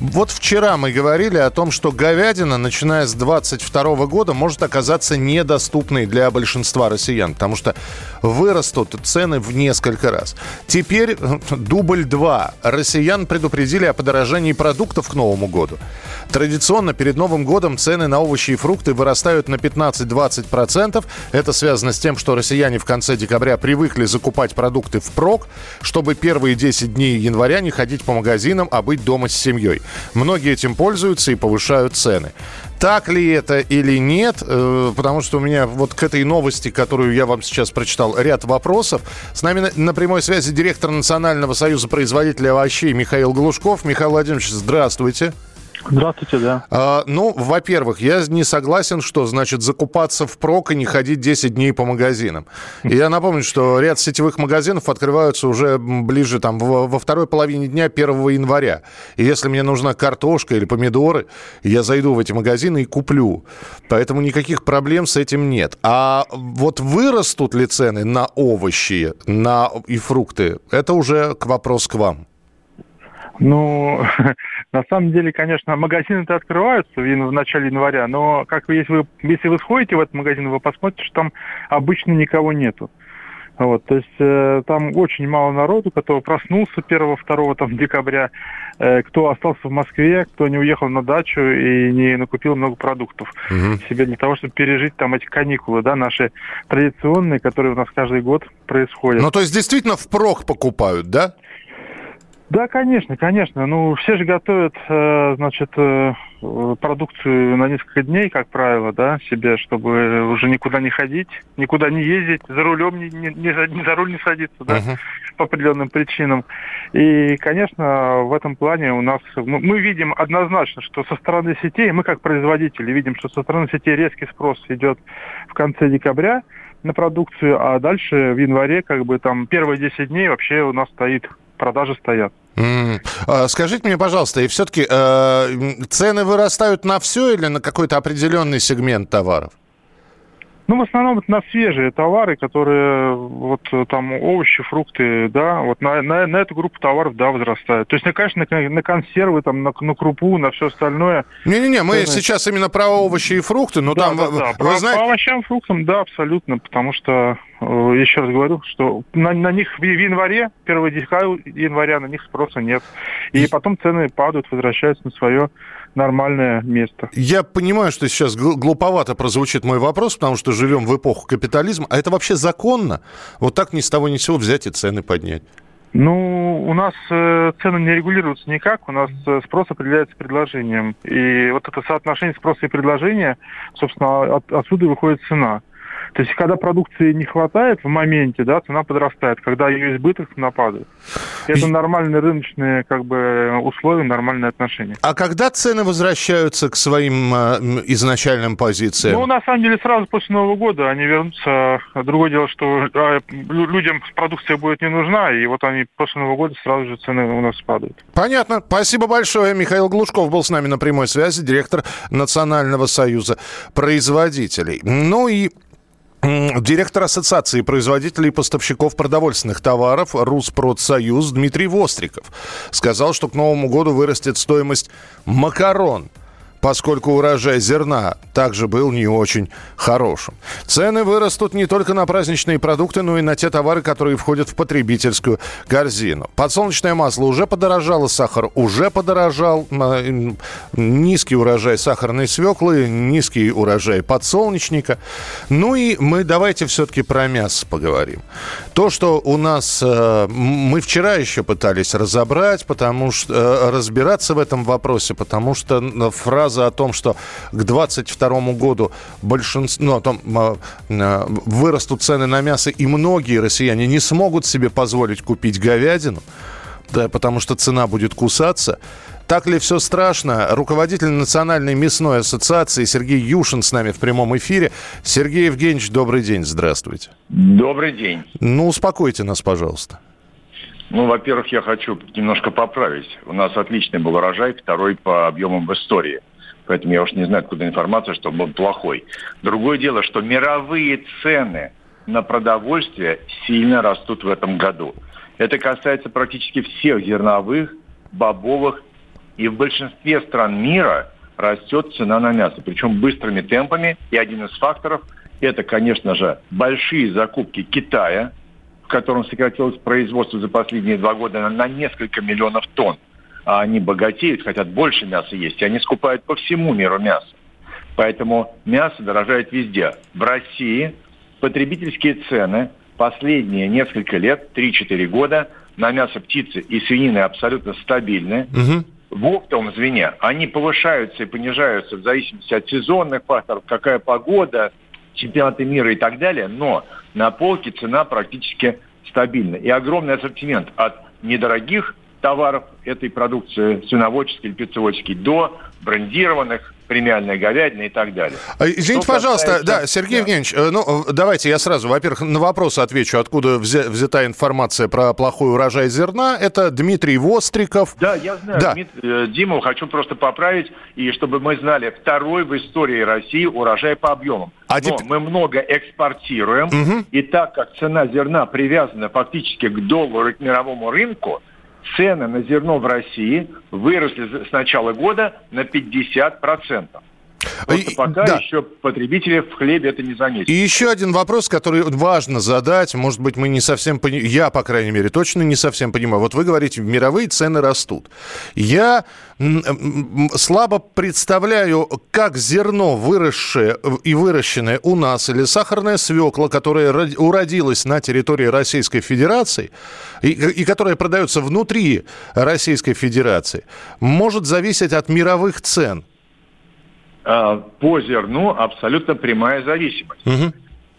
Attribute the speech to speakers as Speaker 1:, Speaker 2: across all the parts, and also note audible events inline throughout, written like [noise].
Speaker 1: Вот вчера мы говорили о том, что говядина, начиная с 22 года, может оказаться недоступной для большинства россиян, потому что вырастут цены в несколько раз. Теперь э, дубль 2. Россиян предупредили о подорожании продуктов к Новому году. Традиционно перед Новым годом цены на овощи и фрукты вырастают на 15-20%. Это связано с тем, что россияне в конце декабря привыкли закупать продукты впрок, чтобы первые 10 дней января не ходить по магазинам, а быть дома с семьей. Многие этим пользуются и повышают цены. Так ли это или нет? Э, Потому что у меня вот к этой новости, которую я вам сейчас прочитал, ряд вопросов. С нами на- прямой связи директор Национального союза производителей овощей Михаил Глушков. Михаил Владимирович. Здравствуйте,
Speaker 2: да.
Speaker 1: А, ну, во-первых, я не согласен, что значит закупаться впрок и не ходить 10 дней по магазинам. И я напомню, что ряд сетевых магазинов открываются уже ближе там во, во второй половине дня 1 января. И если мне нужна картошка или помидоры, я зайду в эти магазины и куплю. Поэтому никаких проблем с этим нет. А вот вырастут ли цены на овощи на и фрукты, это уже к вопрос к вам.
Speaker 2: Ну, [laughs] на самом деле, конечно, магазины-то открываются в, начале января, но как вы, если вы, если вы сходите в этот магазин, вы посмотрите, что там обычно никого нету. Вот, то есть э, там очень мало народу, кто проснулся 1-2 там, декабря, э, кто остался в Москве, кто не уехал на дачу и не накупил много продуктов себе для того, чтобы пережить там эти каникулы, да, наши традиционные, которые у нас каждый год происходят.
Speaker 1: Ну, то есть действительно впрок покупают, да?
Speaker 2: Да, конечно, конечно. Ну, все же готовят, э, значит, э, продукцию на несколько дней, как правило, да, себе, чтобы уже никуда не ходить, никуда не ездить, за рулем не, не- не за, руль не садиться, да,
Speaker 1: Мгм.
Speaker 2: по определенным причинам. И, конечно, в этом плане у нас мы, мы видим однозначно, что со стороны сетей, мы как производители видим, что со стороны сетей резкий спрос идет в конце декабря на продукцию, а дальше в январе, как бы там первые 10 дней вообще у нас стоит, продажи стоят.
Speaker 1: А, Скажите мне, пожалуйста, и все-таки цены вырастают на все или на какой-то определенный сегмент товаров?
Speaker 2: Ну, в основном это на свежие товары, которые вот э, там овощи, фрукты, да, вот на, на, на эту группу товаров, да, возрастают. То есть, ну, конечно, на, на консервы, там, на, на крупу, на все остальное.
Speaker 1: Не-не-не, мы
Speaker 2: Цены.
Speaker 1: сейчас именно про овощи и фрукты, но
Speaker 2: да,
Speaker 1: там,
Speaker 2: да,
Speaker 1: вы-
Speaker 2: да.
Speaker 1: вы
Speaker 2: По,
Speaker 1: знаете...
Speaker 2: по овощам, фруктам, да, абсолютно, потому что, э, еще раз говорю, что на, на них в, январе, 1 декабря января на них спроса нет. И потом цены падают, возвращаются на свое нормальное место.
Speaker 1: Я понимаю, что сейчас гл- глуповато прозвучит мой вопрос, потому что живем в эпоху капитализма. А это вообще законно? Вот так ни с того ни с сего взять и цены поднять.
Speaker 2: Ну, у нас э, цены не регулируются никак, у нас э, спрос определяется предложением. И вот это соотношение спроса и предложения, собственно, от- отсюда выходит цена. То есть, когда продукции не хватает в моменте, да, цена подрастает. Когда ее избыток, цена падает. Это нормальные рыночные как бы, условия, нормальные отношения.
Speaker 1: А когда цены возвращаются к своим э, изначальным позициям?
Speaker 2: Ну, на самом деле, сразу после Нового года они вернутся. Другое дело, что э, лю- людям продукция будет не нужна, и вот они после Нового года сразу же цены у нас падают.
Speaker 1: Понятно. Спасибо большое. Михаил Глушков был с нами на прямой связи, директор Национального союза производителей. Ну и Директор Ассоциации производителей и поставщиков продовольственных товаров Руспродсоюз Дмитрий Востриков сказал, что к Новому году вырастет стоимость макарон, поскольку урожай зерна также был не очень хорошим. Цены вырастут не только на праздничные продукты, но и на те товары, которые входят в потребительскую корзину. Подсолнечное масло уже подорожало, сахар уже подорожал, низкий урожай сахарной свеклы, низкий урожай подсолнечника. Ну и мы давайте все-таки про мясо поговорим. То, что у нас э, мы вчера еще пытались разобрать, потому что э, разбираться в этом вопросе, потому что м, фраза о том, что к 22 году большинство, ну, о том, э, вырастут цены на мясо, и многие россияне не смогут себе позволить купить говядину. да, потому что цена будет кусаться. Так ли все страшно? Руководитель Национальной мясной ассоциации Сергей Юшин с нами в прямом эфире. Сергей Евгеньевич, добрый день, здравствуйте.
Speaker 3: Добрый день.
Speaker 1: Ну, успокойте нас, пожалуйста.
Speaker 3: Ну, во-первых, я хочу немножко поправить. У нас отличный был урожай, второй по объемам в истории. Поэтому я уж не знаю, откуда информация, что он плохой. Другое дело, что мировые цены на продовольствие сильно растут в этом году. Это касается практически всех зерновых, бобовых и в большинстве стран мира растет цена на мясо, причем быстрыми темпами. И один из факторов – это, конечно же, большие закупки Китая, в котором сократилось производство за последние два года на несколько миллионов тонн. А они богатеют, хотят больше мяса есть, и они скупают по всему миру мясо. Поэтому мясо дорожает везде. В России потребительские цены последние несколько лет, 3-4 года, на мясо птицы и свинины абсолютно стабильны. Угу в оптовом звене, они повышаются и понижаются в зависимости от сезонных факторов, какая погода, чемпионаты мира и так далее, но на полке цена практически стабильна. И огромный ассортимент от недорогих товаров этой продукции, свиноводческой или птицеводческой, до брендированных, премиальная говядина и так далее.
Speaker 1: А, извините, Что пожалуйста, касается... да, Сергей да. Евгеньевич, э, ну, давайте я сразу, во-первых, на вопрос отвечу, откуда взята информация про плохой урожай зерна. Это Дмитрий Востриков.
Speaker 3: Да, я знаю. Да. Дмит... Э, Диму хочу просто поправить, и чтобы мы знали, второй в истории России урожай по объемам. А Но теп... мы много экспортируем, угу. и так как цена зерна привязана фактически к доллару и к мировому рынку, цены на зерно в России выросли с начала года на 50%. Просто и, пока да. еще потребители в хлебе это не заметили.
Speaker 1: И еще один вопрос, который важно задать. Может быть, мы не совсем понимаем, я, по крайней мере, точно не совсем понимаю. Вот вы говорите, мировые цены растут. Я слабо представляю, как зерно, выросшее и выращенное у нас, или сахарная свекла, которая уродилась на территории Российской Федерации, и, и которая продается внутри Российской Федерации, может зависеть от мировых цен.
Speaker 3: А, по зерну абсолютно прямая зависимость. Угу.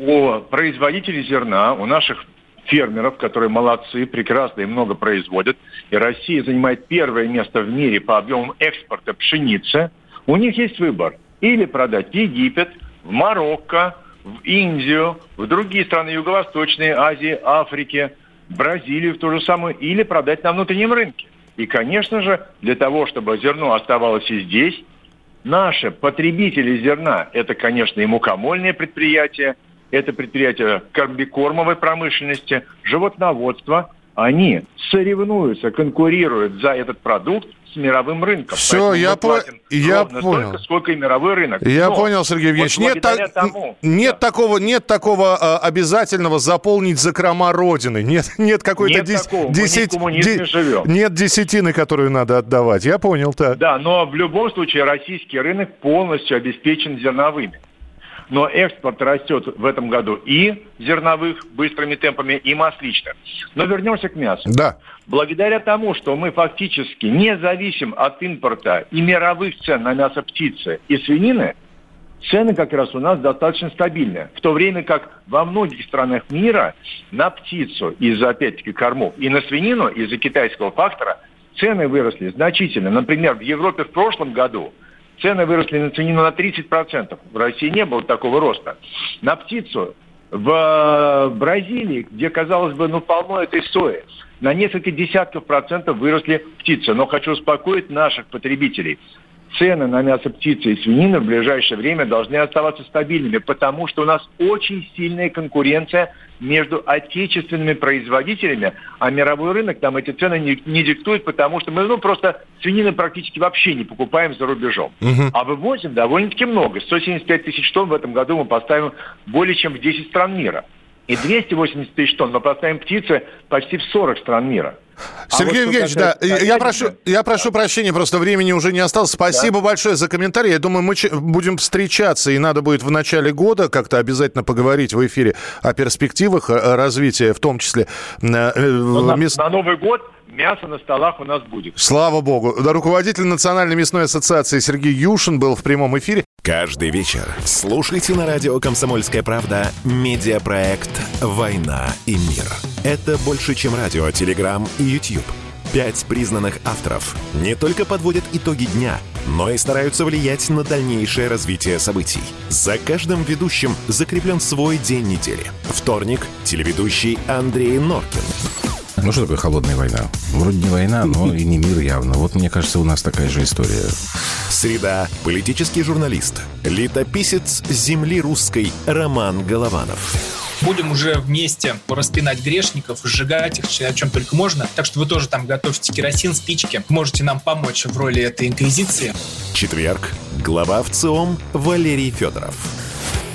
Speaker 3: У производителей зерна, у наших фермеров, которые молодцы, прекрасно и много производят, и Россия занимает первое место в мире по объемам экспорта пшеницы, у них есть выбор. Или продать в Египет, в Марокко, в Индию, в другие страны Юго-Восточной Азии, Африки, Бразилию в ту же самую, или продать на внутреннем рынке. И, конечно же, для того, чтобы зерно оставалось и здесь, Наши потребители зерна – это, конечно, и мукомольные предприятия, это предприятия комбикормовой промышленности, животноводства. Они соревнуются, конкурируют за этот продукт с мировым рынком.
Speaker 1: Все, я, по... я понял.
Speaker 3: Столько, сколько и мировой рынок.
Speaker 1: Я Но понял, Сергей Евгеньевич. Вот нет, та... тому, нет, да. такого, нет такого а, обязательного заполнить закрома Родины. Нет, [laughs] нет какой-то дес... десять... Де... Нет десятины, которую надо отдавать. Я понял, так.
Speaker 3: Да, но в любом случае российский рынок полностью обеспечен зерновыми но экспорт растет в этом году и зерновых быстрыми темпами, и масличных. Но вернемся к мясу.
Speaker 1: Да.
Speaker 3: Благодаря тому, что мы фактически не зависим от импорта и мировых цен на мясо птицы и свинины, цены как раз у нас достаточно стабильные. В то время как во многих странах мира на птицу из-за, опять-таки, кормов и на свинину из-за китайского фактора цены выросли значительно. Например, в Европе в прошлом году – цены выросли на свинину на 30%. В России не было такого роста. На птицу в э, Бразилии, где, казалось бы, ну, полно этой сои, на несколько десятков процентов выросли птицы. Но хочу успокоить наших потребителей цены на мясо птицы и свинины в ближайшее время должны оставаться стабильными, потому что у нас очень сильная конкуренция между отечественными производителями, а мировой рынок там эти цены не, не диктует, потому что мы ну, просто свинины практически вообще не покупаем за рубежом. Угу. А вывозим довольно-таки много. 175 тысяч тонн в этом году мы поставим более чем в 10 стран мира. И 280 тысяч тонн мы поставим птицы почти в 40 стран мира.
Speaker 1: Сергей а вот Евгеньевич, да, я прошу, я прошу прощения, просто времени уже не осталось. Спасибо да. большое за комментарий. Я думаю, мы будем встречаться, и надо будет в начале года как-то обязательно поговорить в эфире о перспективах развития, в том числе...
Speaker 3: Э, на, мест... на Новый год мясо на столах у нас будет.
Speaker 1: Слава богу. Руководитель Национальной мясной ассоциации Сергей Юшин был в прямом эфире.
Speaker 4: Каждый вечер слушайте на радио «Комсомольская правда» медиапроект «Война и мир». Это больше, чем радио, телеграм и YouTube. Пять признанных авторов не только подводят итоги дня, но и стараются влиять на дальнейшее развитие событий. За каждым ведущим закреплен свой день недели. Вторник – телеведущий Андрей Норкин.
Speaker 5: Ну что такое холодная война? Вроде не война, но и не мир явно. Вот мне кажется, у нас такая же история.
Speaker 4: Среда. Политический журналист. Летописец земли русской Роман Голованов.
Speaker 6: Будем уже вместе распинать грешников, сжигать их, о чем только можно. Так что вы тоже там готовьте керосин, спички. Можете нам помочь в роли этой инквизиции.
Speaker 4: Четверг. Глава ВЦИОМ Валерий Федоров